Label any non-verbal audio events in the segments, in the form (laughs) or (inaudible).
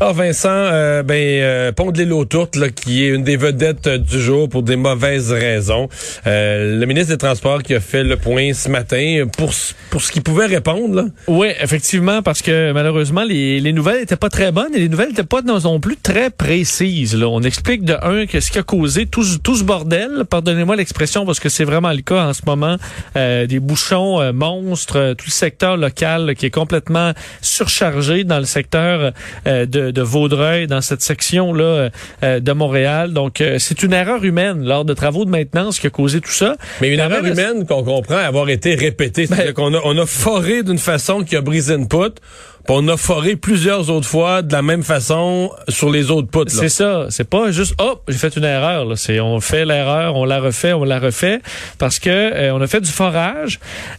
Ah Vincent, euh, ben euh, Pont de l'île là, qui est une des vedettes euh, du jour pour des mauvaises raisons. Euh, le ministre des Transports qui a fait le point ce matin pour pour ce qu'il pouvait répondre. Là. Oui, effectivement, parce que malheureusement les, les nouvelles n'étaient pas très bonnes et les nouvelles n'étaient pas non plus très précises. Là. On explique de un que ce qui a causé tout, tout ce bordel, pardonnez-moi l'expression parce que c'est vraiment le cas en ce moment, des bouchons monstres, tout le secteur local qui est complètement surchargé dans le secteur de de, Vaudreuil dans cette section-là euh, de Montréal. Donc, euh, c'est une erreur humaine lors de travaux de maintenance qui a causé tout ça. Mais une erreur humaine qu'on comprend avoir été répétée. C'est-à-dire ben qu'on a, on a foré d'une façon qui a brisé une poutre on a foré plusieurs autres fois de la même façon sur les autres poutres. C'est ça. C'est pas juste oh j'ai fait une erreur. C'est on fait l'erreur, on la refait, on la refait parce que euh, on a fait du forage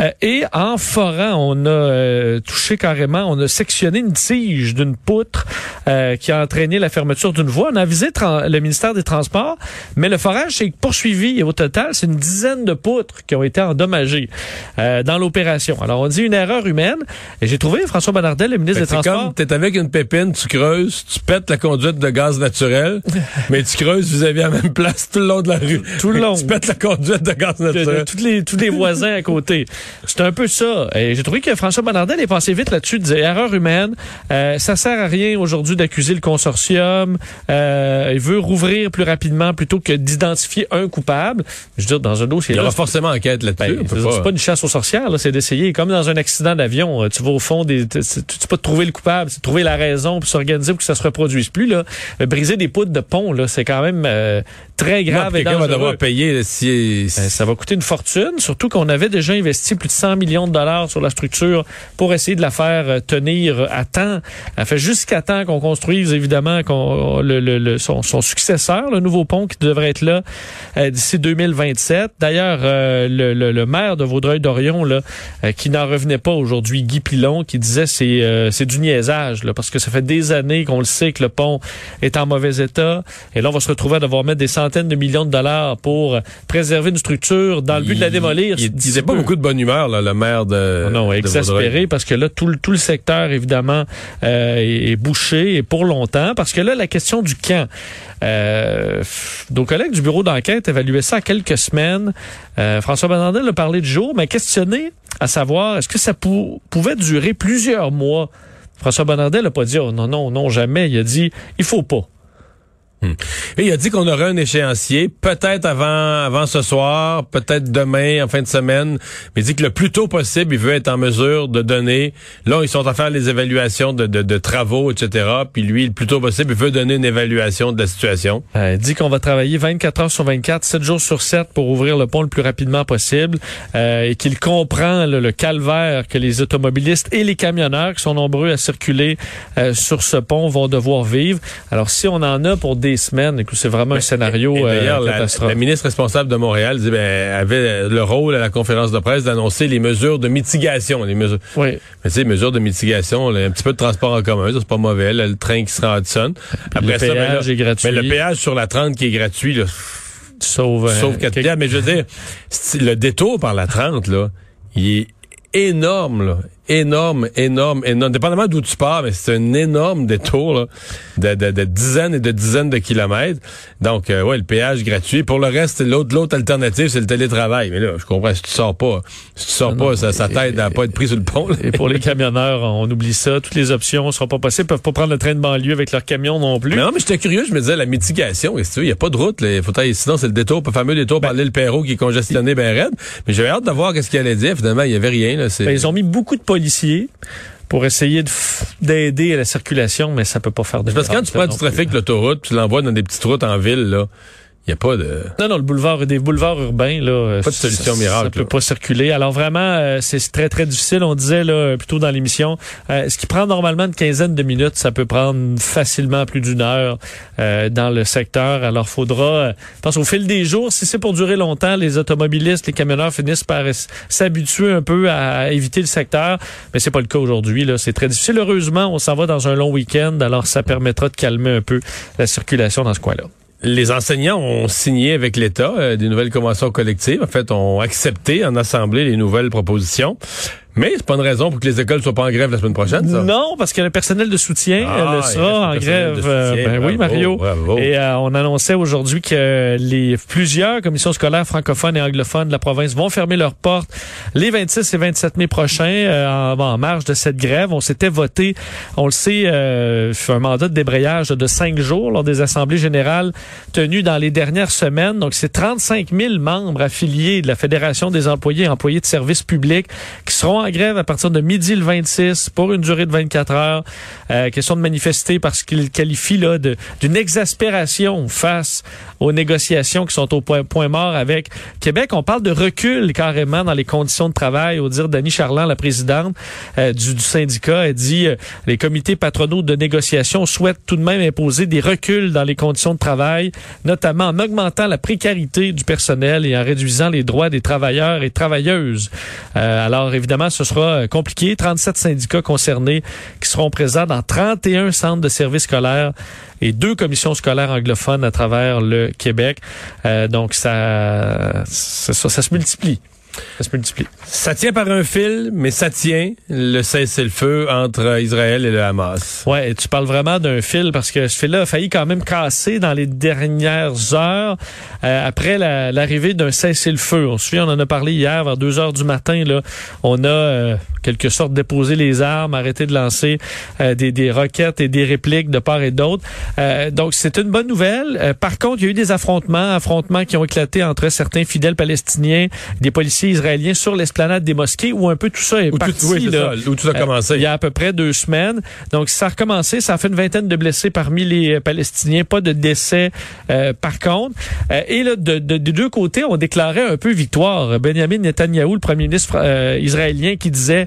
euh, et en forant on a euh, touché carrément, on a sectionné une tige d'une poutre qui a entraîné la fermeture d'une voie. On a avisé le ministère des Transports, mais le forage s'est poursuivi au total c'est une dizaine de poutres qui ont été endommagées dans l'opération. Alors on dit une erreur humaine et j'ai trouvé François Bonnardel le ministre des Transports. comme t'es avec une pépine, tu creuses, tu pètes la conduite de gaz naturel, (laughs) mais tu creuses vis-à-vis à la même place tout le long de la rue. Tout le long. (laughs) tu pètes la conduite de gaz naturel. tous les tous les voisins à côté. C'est un peu ça. Et j'ai trouvé que François Bonnardel est passé vite là-dessus, de dire erreur humaine. Euh, ça sert à rien aujourd'hui d'accuser le consortium. Euh, il veut rouvrir plus rapidement plutôt que d'identifier un coupable. Je veux dire, dans un dossier. Il y aura forcément enquête là-dessus. Ben, c'est pas... une chasse aux sorcières, c'est d'essayer. Comme dans un accident d'avion, tu vas au fond des, c'est pas de trouver le coupable, c'est trouver la raison pour s'organiser pour que ça se reproduise plus. Là. Euh, briser des poutres de pont, là, c'est quand même euh, très grave et dangereux. va devoir payer si... Ben, ça va coûter une fortune, surtout qu'on avait déjà investi plus de 100 millions de dollars sur la structure pour essayer de la faire euh, tenir à temps. Elle fait jusqu'à temps qu'on construise, évidemment, qu'on, le, le, son, son, successeur, le nouveau pont qui devrait être là d'ici 2027. D'ailleurs, le, le, maire de Vaudreuil-Dorion, là, qui n'en revenait pas aujourd'hui, Guy Pilon, qui disait c'est c'est du niaisage, là, parce que ça fait des années qu'on le sait que le pont est en mauvais état. Et là, on va se retrouver à devoir mettre des centaines de millions de dollars pour préserver une structure dans le but de la démolir. Il disait pas beaucoup de bonne humeur, là, le maire de. Non, non exaspéré, parce que là, tout, le, tout le secteur, évidemment, euh, est, bouché et pour longtemps. Parce que là, la question du camp. Euh, nos collègues du bureau d'enquête évaluaient ça à quelques semaines. Euh, François Bernardin a parlé de jour, mais questionné à savoir est-ce que ça pouvait durer plusieurs mois? François Bonnardel n'a pas dit oh, non, non, non, jamais. Il a dit il faut pas. Hmm. Et il a dit qu'on aurait un échéancier, peut-être avant, avant ce soir, peut-être demain, en fin de semaine, mais il dit que le plus tôt possible, il veut être en mesure de donner. Là, ils sont en faire les évaluations de, de, de, travaux, etc. Puis lui, le plus tôt possible, il veut donner une évaluation de la situation. Euh, il dit qu'on va travailler 24 heures sur 24, 7 jours sur 7 pour ouvrir le pont le plus rapidement possible euh, et qu'il comprend le calvaire que les automobilistes et les camionneurs qui sont nombreux à circuler euh, sur ce pont vont devoir vivre. Alors, si on en a pour des semaines. C'est vraiment un scénario euh, La, ministre responsable de Montréal ben, avait le rôle à la conférence de presse d'annoncer les mesures de mitigation. Les mesures, oui. Mais tu sais, mesures de mitigation, un petit peu de transport en commun, c'est pas mauvais. le train qui sera à Hudson. Après le péage est gratuit. Mais le péage sur la 30 qui est gratuit, là, Sauf, sauf 4 euh, Mais je veux dire, le détour par la 30, là, il est énorme, là, énorme, énorme, énorme. Dépendamment d'où tu pars, mais c'est un énorme détour là, de, de, de, dizaines et de dizaines de kilomètres. Donc, euh, ouais, le péage gratuit. Pour le reste, l'autre l'autre alternative, c'est le télétravail. Mais là, je comprends, si tu sors pas, si tu sors pas, ça, ça t'aide à pas être pris sur le pont. Et pour les camionneurs, on oublie ça. Toutes les options ne seront pas possibles. Ils peuvent pas prendre le train de banlieue avec leur camion non plus. Mais non, mais j'étais curieux. Je me disais, la mitigation, il n'y a pas de route. Là. Faut sinon, c'est le détour, le fameux détour par ben, l'île Perrault qui est congestionné ben raide. Mais j'avais hâte de voir qu'est-ce qu'il allait dire. Finalement, il y avait rien. Là. Ben, ils ont mis beaucoup de policiers pour essayer d'aider à la circulation, mais ça peut pas faire de Parce que quand tu prends du trafic l'autoroute, tu l'envoies dans des petites routes en ville, là, Il n'y a pas de... Non, non, le boulevard, des boulevards urbains, là. Pas de solution ça, miracle. Ça peut là. pas circuler. Alors vraiment, euh, c'est très, très difficile. On disait, là, plutôt dans l'émission, euh, ce qui prend normalement une quinzaine de minutes, ça peut prendre facilement plus d'une heure euh, dans le secteur. Alors, faudra, euh, je pense, au fil des jours, si c'est pour durer longtemps, les automobilistes, les camionneurs finissent par s'habituer un peu à éviter le secteur. Mais c'est pas le cas aujourd'hui, là. C'est très difficile. Heureusement, on s'en va dans un long week-end. Alors, ça permettra de calmer un peu la circulation dans ce coin-là. Les enseignants ont signé avec l'État euh, des nouvelles conventions collectives. En fait, ont accepté en assemblée les nouvelles propositions. Mais c'est pas une raison pour que les écoles soient pas en grève la semaine prochaine, ça. Non, parce que le personnel de soutien Ah, euh, le reste sera en grève. euh, soutien. ben oui, Mario. bravo. Et euh, on annonçait aujourd'hui que les plusieurs commissions scolaires francophones et anglophones de la province vont fermer leurs portes les 26 et 27 mai prochains euh, en, en marge de cette grève. On s'était voté, on le sait, euh, sur un mandat de débrayage de cinq jours lors des assemblées générales tenues dans les dernières semaines. Donc, c'est 35 000 membres affiliés de la Fédération des employés et employés de services publics qui seront en grève à partir de midi le 26 pour une durée de 24 heures. Euh, question de manifester parce qu'ils qualifient là d'une exaspération face aux négociations qui sont au point, point mort avec Québec. On parle de recul carrément dans les conditions de travail. Au dire d'Annie Charland, la présidente euh, du, du syndicat, elle dit euh, les comités patronaux de négociation souhaitent tout de même imposer des reculs dans les conditions de travail, notamment en augmentant la précarité du personnel et en réduisant les droits des travailleurs et travailleuses. Euh, alors évidemment, ce sera euh, compliqué. 37 syndicats concernés qui seront présents dans 31 centres de services scolaires et deux commissions scolaires anglophones à travers le Québec. Euh, donc ça, se multiplie. Ça se multiplie. Ça tient par un fil, mais ça tient le cessez-le-feu entre Israël et le Hamas. Ouais, et tu parles vraiment d'un fil parce que ce fil-là a failli quand même casser dans les dernières heures euh, après la- l'arrivée d'un cessez-le-feu. On se souvient, on en a parlé hier vers 2 heures du matin. Là, on a euh, quelque sorte déposé les armes, arrêté de lancer euh, des, des roquettes et des répliques de part et d'autre. Euh, donc c'est une bonne nouvelle. Euh, par contre, il y a eu des affrontements, affrontements qui ont éclaté entre certains fidèles palestiniens, des policiers israéliens sur l'esplanade des mosquées, où un peu tout ça est Où tout, oui, là. ça, où tout a Euh, commencé. il y a à peu près deux semaines. Donc, ça a recommencé. Ça a fait une vingtaine de blessés parmi les euh, Palestiniens. Pas de décès, euh, par contre. Euh, et là, de, de- des deux côtés, on déclarait un peu victoire. Benjamin Netanyahou, le premier ministre euh, israélien, qui disait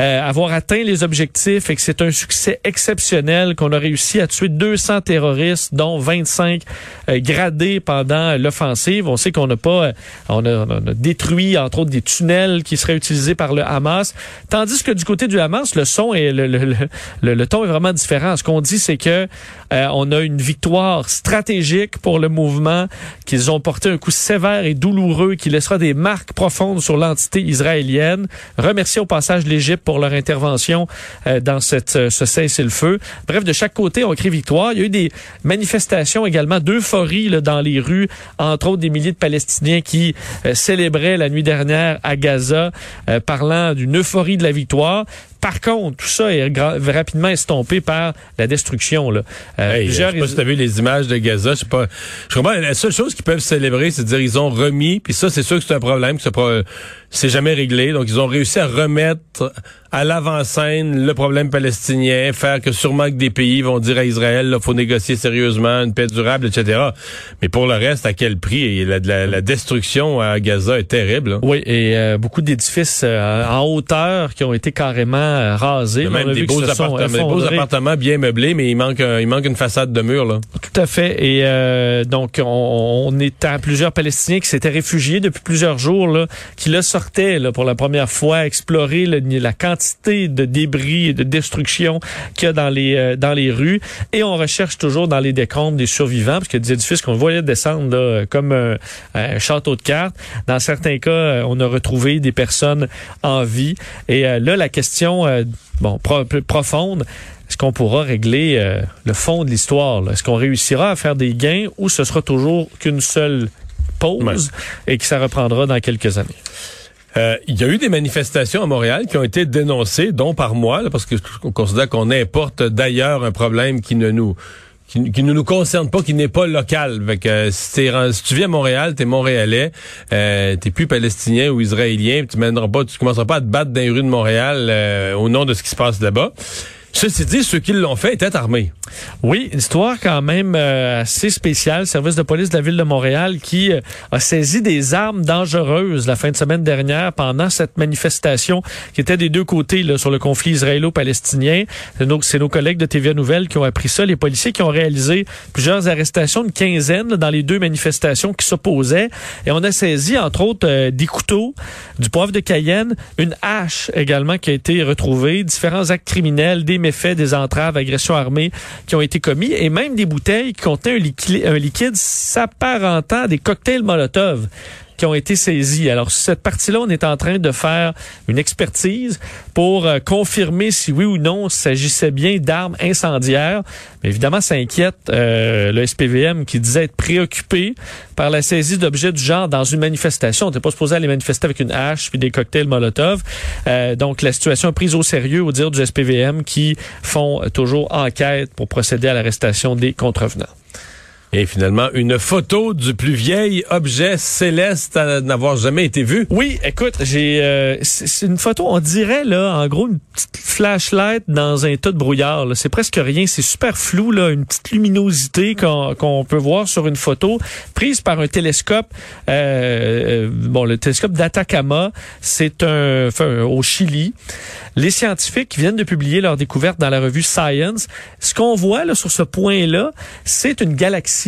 euh, avoir atteint les objectifs et que c'est un succès exceptionnel, qu'on a réussi à tuer 200 terroristes, dont 25 euh, gradés pendant l'offensive. On sait qu'on n'a pas, euh, on a, on a détruit entre autres des tunnels qui seraient utilisés par le Hamas, tandis que du côté du Hamas, le son et le, le, le, le- ton est vraiment différent. Ce qu'on dit, c'est que euh, on a une victoire stratégique pour le mouvement, qu'ils ont porté un coup sévère et douloureux qui laissera des marques profondes sur l'entité israélienne. Remercier au passage l'Égypte pour leur intervention euh, dans cette, euh, ce cessez-le-feu. Bref, de chaque côté, on crie victoire. Il y a eu des manifestations également d'euphorie là, dans les rues, entre autres des milliers de Palestiniens qui euh, célébraient la nuit dernière à Gaza, euh, parlant d'une euphorie de la victoire. Par contre, tout ça est rapidement estompé par la destruction. Là. Euh, Hey, plusieurs je sais pas si t'as vu les images de Gaza, je sais pas. Je comprends, la seule chose qu'ils peuvent célébrer, c'est de dire ils ont remis, puis ça, c'est sûr que c'est un problème, que c'est jamais réglé. Donc, ils ont réussi à remettre à l'avant-scène le problème palestinien, faire que sûrement que des pays vont dire à Israël, il faut négocier sérieusement une paix durable, etc. Mais pour le reste, à quel prix? Et la, la- la destruction à Gaza est terrible. hein. Oui, et euh, beaucoup d'édifices euh, en hauteur qui ont été carrément euh, rasés. On même a des vu beaux, appartements, des beaux appartements bien meublés, mais il manque, un- il manque une façade de mur. Là. Tout à fait. Et euh, donc, on, on est à plusieurs Palestiniens qui s'étaient réfugiés depuis plusieurs jours, là, qui là là, pour la première fois, explorer le- la quantité de débris et de destruction qu'il y a dans les euh, dans les rues. Et on recherche toujours dans les décombres des survivants, parce a des édifices qu'on voyait descendre là, comme un, un château de cartes. Dans certains cas, euh, on a retrouvé des personnes en vie. Et euh, là, la question, euh, bon, pro- profonde. Est-ce qu'on pourra régler euh, le fond de l'histoire? Est-ce qu'on réussira à faire des gains ou ce sera toujours qu'une seule pause et que ça reprendra dans quelques années? Euh, Il y a eu des manifestations à Montréal qui ont été dénoncées, dont par moi, parce que on considère qu'on importe d'ailleurs un problème qui ne nous qui, ne nous concerne pas, qui n'est pas local. Fait que, euh, si, si tu vis à Montréal, t'es Montréalais, euh, t'es plus palestinien ou israélien, puis tu mèneras pas, tu commenceras pas à te battre dans les rues de Montréal euh, au nom de ce qui se passe là-bas. Ceci dit, ceux qui l'ont fait étaient armés. Oui, une histoire quand même euh, assez spéciale. Service de police de la ville de Montréal qui euh, a saisi des armes dangereuses la fin de semaine dernière pendant cette manifestation qui était des deux côtés là, sur le conflit israélo-palestinien. Nos, c'est nos collègues de TVA Nouvelle qui ont appris ça. Les policiers qui ont réalisé plusieurs arrestations, une quinzaine dans les deux manifestations qui s'opposaient. Et on a saisi, entre autres, euh, des couteaux, du poivre de Cayenne, une hache également qui a été retrouvée, différents actes criminels, des méfaits, des entraves, agressions armées qui ont été commis et même des bouteilles qui contenaient un, un liquide s'apparentant à des cocktails Molotov qui ont été saisis. Alors, sur cette partie-là, on est en train de faire une expertise pour euh, confirmer si oui ou non il s'agissait bien d'armes incendiaires. Mais évidemment, ça inquiète euh, le SPVM qui disait être préoccupé par la saisie d'objets du genre dans une manifestation. On n'était pas supposé aller manifester avec une hache puis des cocktails Molotov. Euh, donc, la situation est prise au sérieux au dire du SPVM qui font toujours enquête pour procéder à l'arrestation des contrevenants. Et finalement, une photo du plus vieil objet céleste à n'avoir jamais été vu. Oui, écoute, j'ai euh, c'est une photo, on dirait là, en gros, une petite flashlight dans un tas de brouillard. là. C'est presque rien, c'est super flou là, une petite luminosité qu'on peut voir sur une photo prise par un télescope. euh, euh, bon, le télescope d'Atacama, c'est un, enfin, au Chili. Les scientifiques viennent de publier leur découverte dans la revue Science. Ce qu'on voit là sur ce point-là, c'est une galaxie,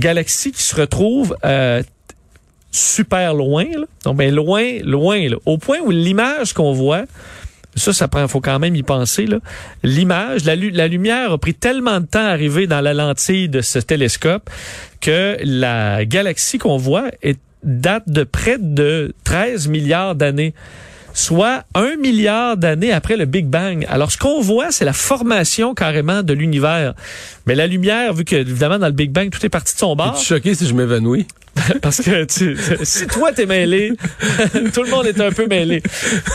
galaxie qui se retrouve euh, super loin, là. donc ben loin, loin, au point où l'image qu'on voit, ça, ça prend, faut quand même y penser. L'image, la, lu- la lumière a pris tellement de temps à arriver dans la lentille de ce télescope que la galaxie qu'on voit date de près de 13 milliards d'années soit un milliard d'années après le Big Bang. Alors, ce qu'on voit, c'est la formation carrément de l'univers. Mais la lumière, vu que, évidemment, dans le Big Bang, tout est parti de son bord. Es-tu choqué si je m'évanouis? (laughs) Parce que tu, si toi t'es mêlé, (laughs) tout le monde est un peu mêlé.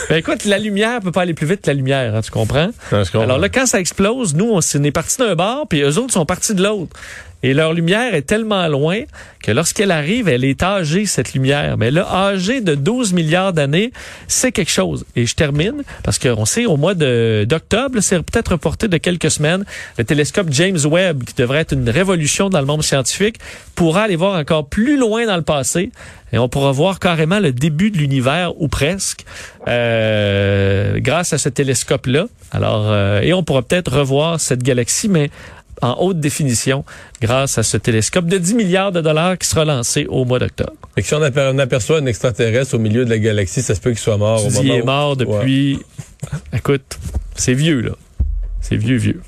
Ben écoute, la lumière peut pas aller plus vite que la lumière, hein, tu comprends? Non, je comprends. Alors là, quand ça explose, nous, on, s'en est parti d'un bord, puis eux autres sont partis de l'autre. Et leur lumière est tellement loin que lorsqu'elle arrive, elle est âgée, cette lumière. Mais là, âgée de 12 milliards d'années, c'est quelque chose. Et je termine, parce qu'on sait, au mois d'octobre, c'est peut-être reporté de quelques semaines, le télescope James Webb, qui devrait être une révolution dans le monde scientifique, pourra aller voir encore plus loin dans le passé. Et on pourra voir carrément le début de l'univers, ou presque, euh, grâce à ce télescope-là. Alors, euh, et on pourra peut-être revoir cette galaxie, mais en haute définition grâce à ce télescope de 10 milliards de dollars qui sera lancé au mois d'octobre. Que si on, aper- on aperçoit un extraterrestre au milieu de la galaxie, ça se peut qu'il soit mort Tu au dis, moment il est où- mort Ouais. depuis... (laughs) Écoute, c'est vieux, là. C'est vieux, vieux.